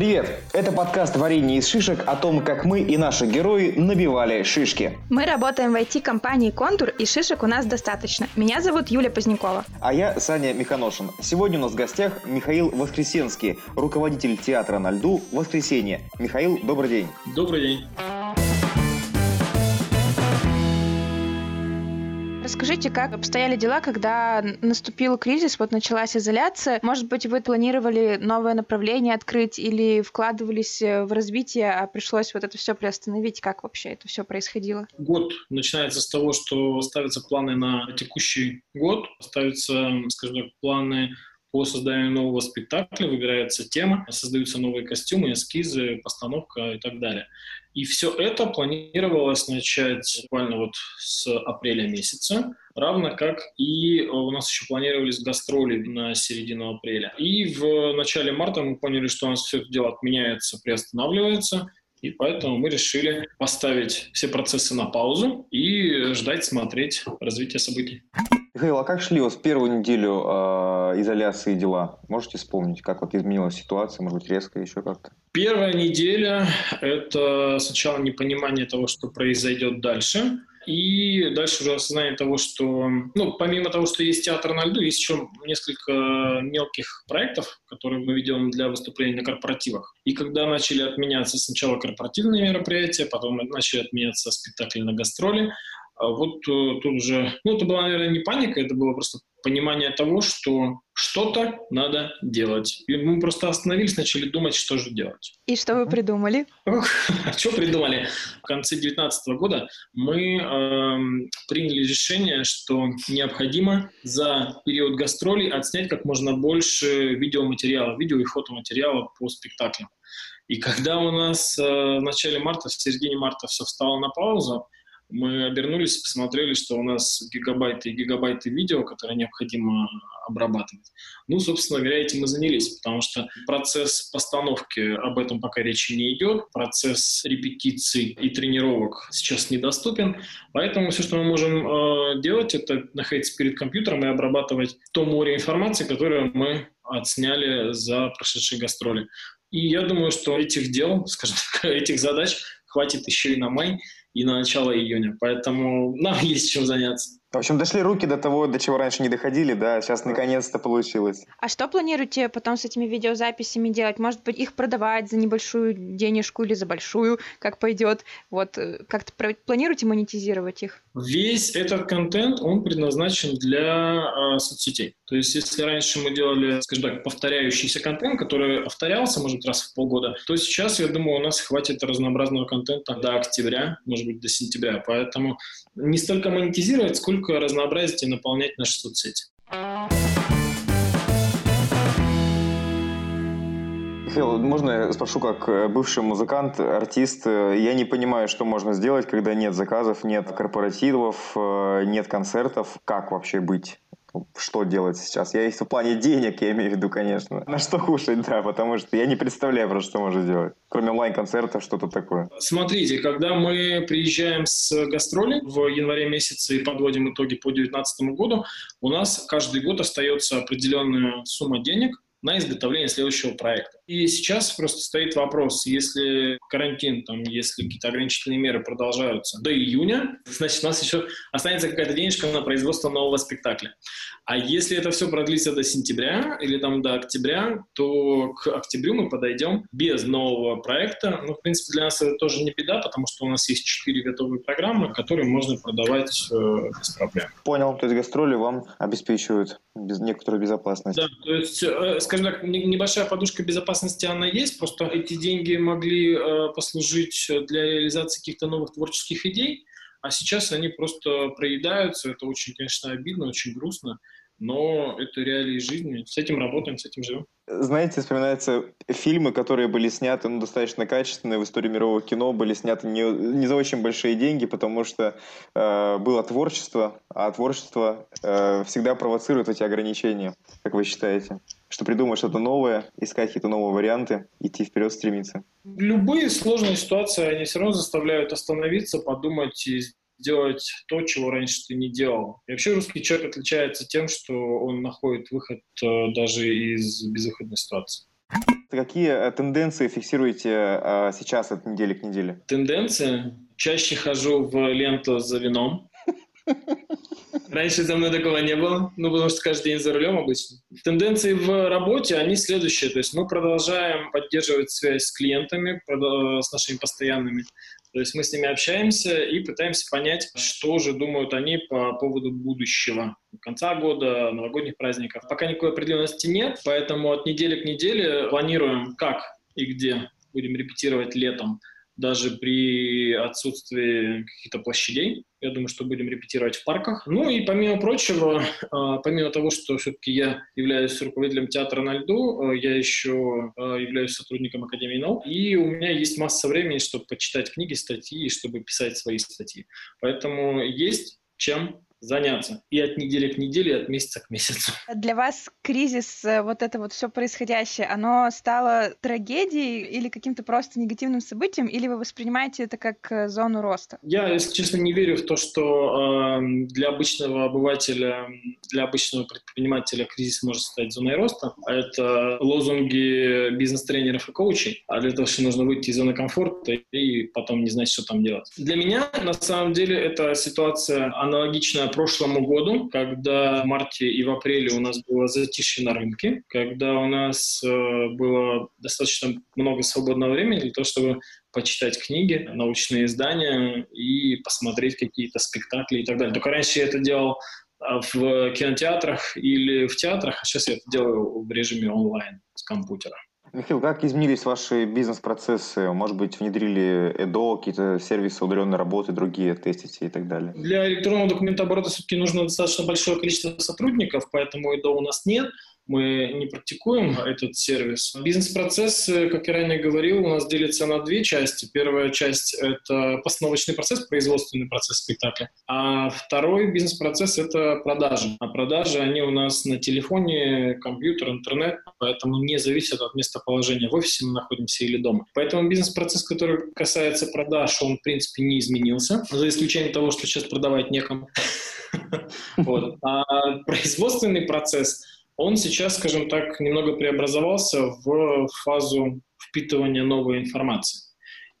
Привет! Это подкаст «Варенье из шишек» о том, как мы и наши герои набивали шишки. Мы работаем в IT-компании «Контур», и шишек у нас достаточно. Меня зовут Юля Позднякова. А я Саня Миханошин. Сегодня у нас в гостях Михаил Воскресенский, руководитель театра на льду «Воскресенье». Михаил, добрый день. Добрый день. Расскажите, как обстояли дела, когда наступил кризис, вот началась изоляция? Может быть, вы планировали новое направление открыть или вкладывались э, в развитие, а пришлось вот это все приостановить? Как вообще это все происходило? Год начинается с того, что ставятся планы на текущий год, ставятся, скажем так, планы по созданию нового спектакля, выбирается тема, создаются новые костюмы, эскизы, постановка и так далее. И все это планировалось начать буквально вот с апреля месяца, равно как и у нас еще планировались гастроли на середину апреля. И в начале марта мы поняли, что у нас все это дело отменяется, приостанавливается, и поэтому мы решили поставить все процессы на паузу и ждать, смотреть развитие событий. Михаил, а как шли у вас первую неделю э, изоляции дела? Можете вспомнить, как вот изменилась ситуация, может быть, резко еще как-то? Первая неделя – это сначала непонимание того, что произойдет дальше, и дальше уже осознание того, что, ну, помимо того, что есть театр на льду, есть еще несколько мелких проектов, которые мы ведем для выступлений на корпоративах. И когда начали отменяться сначала корпоративные мероприятия, потом начали отменяться спектакли на гастроли, вот э, тут уже, ну, это была, наверное, не паника, это было просто понимание того, что что-то надо делать. И мы просто остановились, начали думать, что же делать. И что вы придумали? Что придумали? В конце 2019 года мы э, приняли решение, что необходимо за период гастролей отснять как можно больше видеоматериала, видео и фотоматериала по спектаклям. И когда у нас э, в начале марта, в середине марта все встало на паузу, мы обернулись посмотрели, что у нас гигабайты и гигабайты видео, которые необходимо обрабатывать. Ну, собственно говоря, этим мы занялись, потому что процесс постановки об этом пока речи не идет, процесс репетиций и тренировок сейчас недоступен, поэтому все, что мы можем э, делать, это находиться перед компьютером и обрабатывать то море информации, которое мы отсняли за прошедшие гастроли. И я думаю, что этих дел, скажем так, этих задач хватит еще и на май, и на начало июня. Поэтому нам есть чем заняться. В общем, дошли руки до того, до чего раньше не доходили, да, сейчас наконец-то получилось. А что планируете потом с этими видеозаписями делать? Может быть, их продавать за небольшую денежку или за большую, как пойдет? Вот, э, как-то планируете монетизировать их? Весь этот контент, он предназначен для э, соцсетей. То есть, если раньше мы делали, скажем так, повторяющийся контент, который повторялся, может, раз в полгода, то сейчас, я думаю, у нас хватит разнообразного контента до октября, может быть, до сентября. Поэтому не столько монетизировать, сколько только разнообразить и наполнять наши соцсети. Михаил, можно я спрошу, как э, бывший музыкант, артист, э, я не понимаю, что можно сделать, когда нет заказов, нет корпоративов, э, нет концертов. Как вообще быть? Что делать сейчас. Я есть в плане денег, я имею в виду, конечно. На что кушать, да, потому что я не представляю, про что можно сделать. Кроме онлайн-концертов, что-то такое. Смотрите, когда мы приезжаем с гастроли в январе месяце и подводим итоги по 2019 году, у нас каждый год остается определенная сумма денег, на изготовление следующего проекта. И сейчас просто стоит вопрос, если карантин, там, если какие-то ограничительные меры продолжаются до июня, значит, у нас еще останется какая-то денежка на производство нового спектакля. А если это все продлится до сентября или там до октября, то к октябрю мы подойдем без нового проекта. Ну, в принципе, для нас это тоже не беда, потому что у нас есть четыре готовые программы, которые можно продавать э, без проблем. Понял, то есть гастроли вам обеспечивают без, некоторую безопасность. Да, то есть, э, скажем так, небольшая подушка безопасности она есть, просто эти деньги могли э, послужить для реализации каких-то новых творческих идей, а сейчас они просто проедаются. Это очень, конечно, обидно, очень грустно но это реалии жизни. С этим работаем, с этим живем. Знаете, вспоминаются фильмы, которые были сняты ну, достаточно качественные в истории мирового кино, были сняты не, не за очень большие деньги, потому что э, было творчество, а творчество э, всегда провоцирует эти ограничения, как вы считаете? Что придумать что-то новое, искать какие-то новые варианты, идти вперед, стремиться. Любые сложные ситуации, они все равно заставляют остановиться, подумать и делать то, чего раньше ты не делал. И вообще русский человек отличается тем, что он находит выход э, даже из безвыходной ситуации. Какие э, тенденции фиксируете э, сейчас от недели к неделе? Тенденции? Чаще хожу в ленту за вином. Раньше за мной такого не было, ну, потому что каждый день за рулем обычно. Тенденции в работе, они следующие. То есть мы продолжаем поддерживать связь с клиентами, с нашими постоянными. То есть мы с ними общаемся и пытаемся понять, что же думают они по поводу будущего. Конца года, новогодних праздников. Пока никакой определенности нет, поэтому от недели к неделе планируем, как и где будем репетировать летом даже при отсутствии каких-то площадей. Я думаю, что будем репетировать в парках. Ну и помимо прочего, а, помимо того, что все-таки я являюсь руководителем театра на льду, а, я еще а, являюсь сотрудником Академии наук, и у меня есть масса времени, чтобы почитать книги, статьи, чтобы писать свои статьи. Поэтому есть чем заняться. И от недели к неделе, и от месяца к месяцу. Для вас кризис, э, вот это вот все происходящее, оно стало трагедией или каким-то просто негативным событием, или вы воспринимаете это как э, зону роста? Я, если честно, не верю в то, что э, для обычного обывателя, для обычного предпринимателя кризис может стать зоной роста. Это лозунги бизнес-тренеров и коучей. А для того, что нужно выйти из зоны комфорта и потом не знать, что там делать. Для меня, на самом деле, эта ситуация аналогичная прошлому году, когда в марте и в апреле у нас было затишье на рынке, когда у нас э, было достаточно много свободного времени для того, чтобы почитать книги, научные издания и посмотреть какие-то спектакли и так далее. Только раньше я это делал а, в кинотеатрах или в театрах, а сейчас я это делаю в режиме онлайн с компьютера. Михаил, как изменились ваши бизнес-процессы? Может быть, внедрили ЭДО, какие-то сервисы удаленной работы, другие тестите и так далее? Для электронного документооборота все-таки нужно достаточно большое количество сотрудников, поэтому ЭДО у нас нет мы не практикуем этот сервис. Бизнес-процесс, как я ранее говорил, у нас делится на две части. Первая часть — это постановочный процесс, производственный процесс спектакля. А второй бизнес-процесс — это продажи. А продажи, они у нас на телефоне, компьютер, интернет, поэтому не зависят от местоположения в офисе мы находимся или дома. Поэтому бизнес-процесс, который касается продаж, он, в принципе, не изменился, за исключением того, что сейчас продавать некому. А производственный процесс — он сейчас, скажем так, немного преобразовался в фазу впитывания новой информации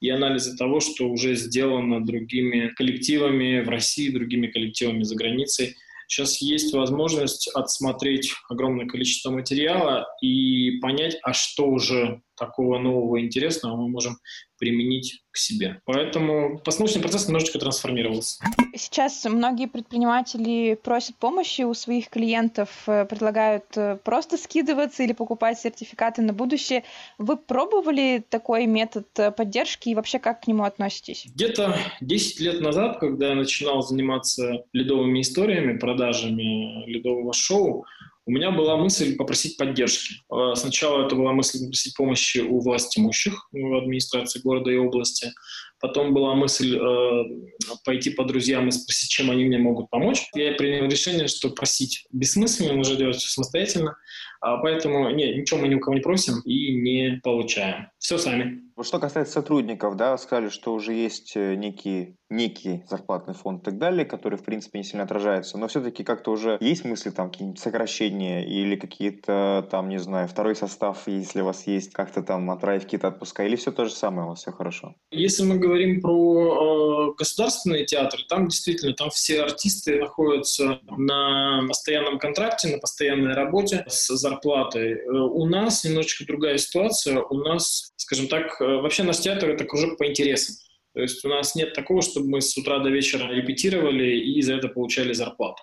и анализа того, что уже сделано другими коллективами в России, другими коллективами за границей. Сейчас есть возможность отсмотреть огромное количество материала и понять, а что уже такого нового интересного мы можем применить к себе. Поэтому постановочный процесс немножечко трансформировался. Сейчас многие предприниматели просят помощи у своих клиентов, э, предлагают э, просто скидываться или покупать сертификаты на будущее. Вы пробовали такой метод э, поддержки и вообще как к нему относитесь? Где-то 10 лет назад, когда я начинал заниматься ледовыми историями, продажами ледового шоу, у меня была мысль попросить поддержки. Э, сначала это была мысль попросить помощи у власть имущих, в администрации города и области. Потом была мысль э, пойти по друзьям и спросить, чем они мне могут помочь. Я принял решение, что просить бессмысленно, нужно делать все самостоятельно. А поэтому не, ничего мы ни у кого не просим и не получаем. Все сами. Что касается сотрудников, да, сказали, что уже есть э, некий, зарплатный фонд и так далее, который, в принципе, не сильно отражается, но все-таки как-то уже есть мысли там какие-нибудь сокращения или какие-то там, не знаю, второй состав, если у вас есть, как-то там отправить какие-то отпуска, или все то же самое, у вас все хорошо? Если мы говорим про э, государственные театры, там действительно, там все артисты находятся на постоянном контракте, на постоянной работе с зарплатой. Э, у нас немножечко другая ситуация, у нас, скажем так, э, вообще наш театр — это кружок по интересам. То есть у нас нет такого, чтобы мы с утра до вечера репетировали и за это получали зарплату.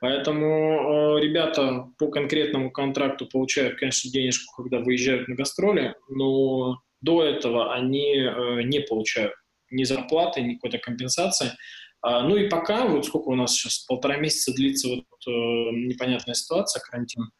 Поэтому э, ребята по конкретному контракту получают, конечно, денежку, когда выезжают на гастроли, но до этого они э, не получают ни зарплаты, ни какой-то компенсации. А, ну и пока, вот сколько у нас сейчас, полтора месяца длится вот э, непонятная ситуация, карантин,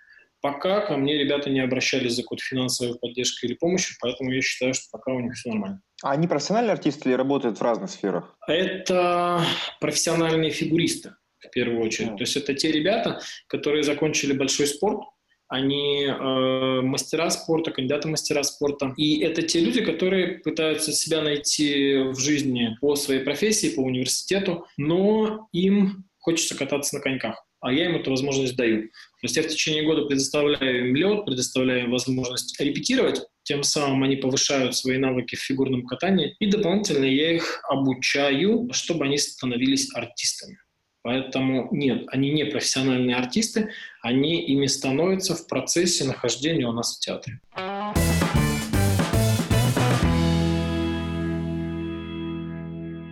Пока ко мне ребята не обращались за какой-то финансовой поддержкой или помощью, поэтому я считаю, что пока у них все нормально. А они профессиональные артисты или работают в разных сферах? Это профессиональные фигуристы, в первую очередь. Mm. То есть это те ребята, которые закончили большой спорт, они э, мастера спорта, кандидаты мастера спорта. И это те люди, которые пытаются себя найти в жизни по своей профессии, по университету, но им хочется кататься на коньках, а я им эту возможность даю. То есть я в течение года предоставляю им лед, предоставляю им возможность репетировать, тем самым они повышают свои навыки в фигурном катании, и дополнительно я их обучаю, чтобы они становились артистами. Поэтому нет, они не профессиональные артисты, они ими становятся в процессе нахождения у нас в театре.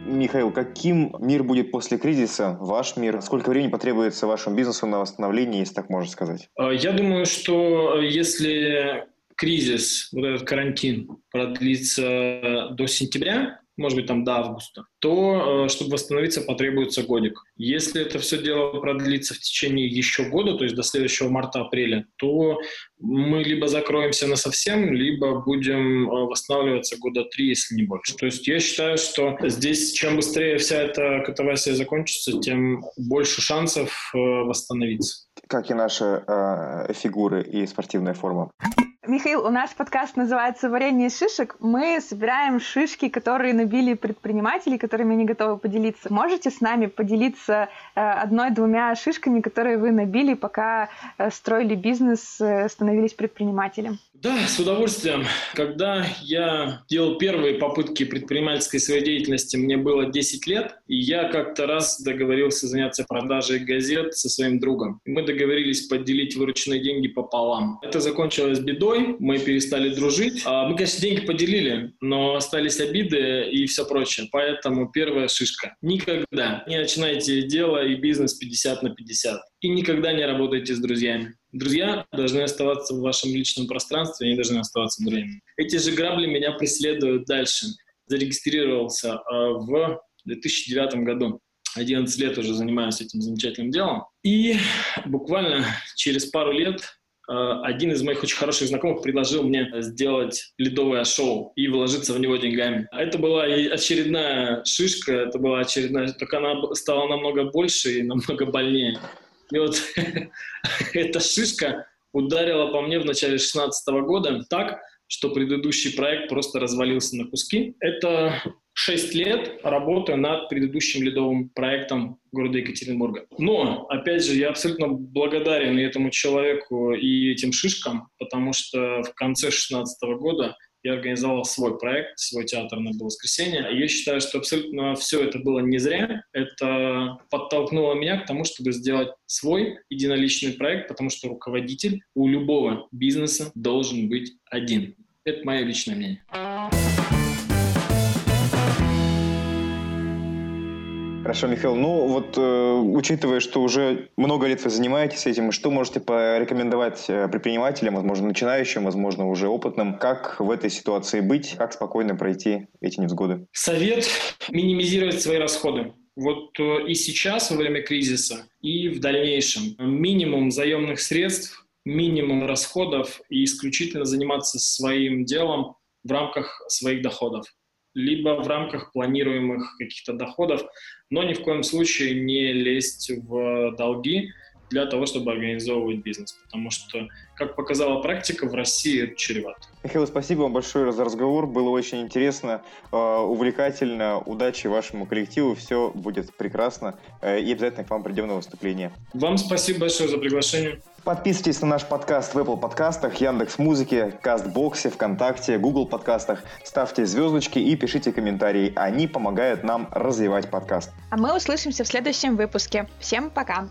Михаил, каким мир будет после кризиса, ваш мир? Сколько времени потребуется вашему бизнесу на восстановление, если так можно сказать? А, я думаю, что если кризис, вот этот карантин продлится до сентября, может быть, там до августа, то, э, чтобы восстановиться, потребуется годик. Если это все дело продлится в течение еще года, то есть до следующего марта-апреля, то мы либо закроемся на совсем, либо будем э, восстанавливаться года три, если не больше. То есть я считаю, что здесь чем быстрее вся эта катавасия закончится, тем больше шансов э, восстановиться. Как и наши э, фигуры и спортивная форма. Михаил, у нас подкаст называется «Варенье шишек». Мы собираем шишки, которые набили предприниматели, которыми они готовы поделиться. Можете с нами поделиться э, одной-двумя шишками, которые вы набили, пока э, строили бизнес, э, становились предпринимателем? Да, с удовольствием. Когда я делал первые попытки предпринимательской своей деятельности, мне было 10 лет, и я как-то раз договорился заняться продажей газет со своим другом. Мы договорились поделить вырученные деньги пополам. Это закончилось бедой, мы перестали дружить. А мы, конечно, деньги поделили, но остались обиды и все прочее. Поэтому первая шишка. Никогда не начинайте дело и бизнес 50 на 50. И никогда не работайте с друзьями. Друзья должны оставаться в вашем личном пространстве, они должны оставаться друзьями. Эти же грабли меня преследуют дальше. Зарегистрировался э, в 2009 году. 11 лет уже занимаюсь этим замечательным делом. И буквально через пару лет э, один из моих очень хороших знакомых предложил мне сделать ледовое шоу и вложиться в него деньгами. Это была очередная шишка, это была очередная, только она стала намного больше и намного больнее. И вот эта шишка ударила по мне в начале 2016 года так, что предыдущий проект просто развалился на куски. Это 6 лет работы над предыдущим ледовым проектом города Екатеринбурга. Но, опять же, я абсолютно благодарен этому человеку и этим шишкам, потому что в конце 2016 года я организовал свой проект, свой театр на воскресенье. И я считаю, что абсолютно все это было не зря. Это подтолкнуло меня к тому, чтобы сделать свой единоличный проект, потому что руководитель у любого бизнеса должен быть один. Это мое личное мнение. Хорошо, Михаил. Ну вот, э, учитывая, что уже много лет вы занимаетесь этим, что можете порекомендовать э, предпринимателям, возможно, начинающим, возможно, уже опытным, как в этой ситуации быть, как спокойно пройти эти невзгоды? Совет – минимизировать свои расходы. Вот э, и сейчас, во время кризиса, и в дальнейшем. Минимум заемных средств, минимум расходов и исключительно заниматься своим делом в рамках своих доходов либо в рамках планируемых каких-то доходов, но ни в коем случае не лезть в долги для того, чтобы организовывать бизнес, потому что, как показала практика, в России это чревато. Михаил, спасибо вам большое за разговор, было очень интересно, э, увлекательно, удачи вашему коллективу, все будет прекрасно, э, и обязательно к вам придем на выступление. Вам спасибо большое за приглашение. Подписывайтесь на наш подкаст в Apple подкастах, Яндекс Музыке, Кастбоксе, ВКонтакте, Google подкастах. Ставьте звездочки и пишите комментарии. Они помогают нам развивать подкаст. А мы услышимся в следующем выпуске. Всем пока!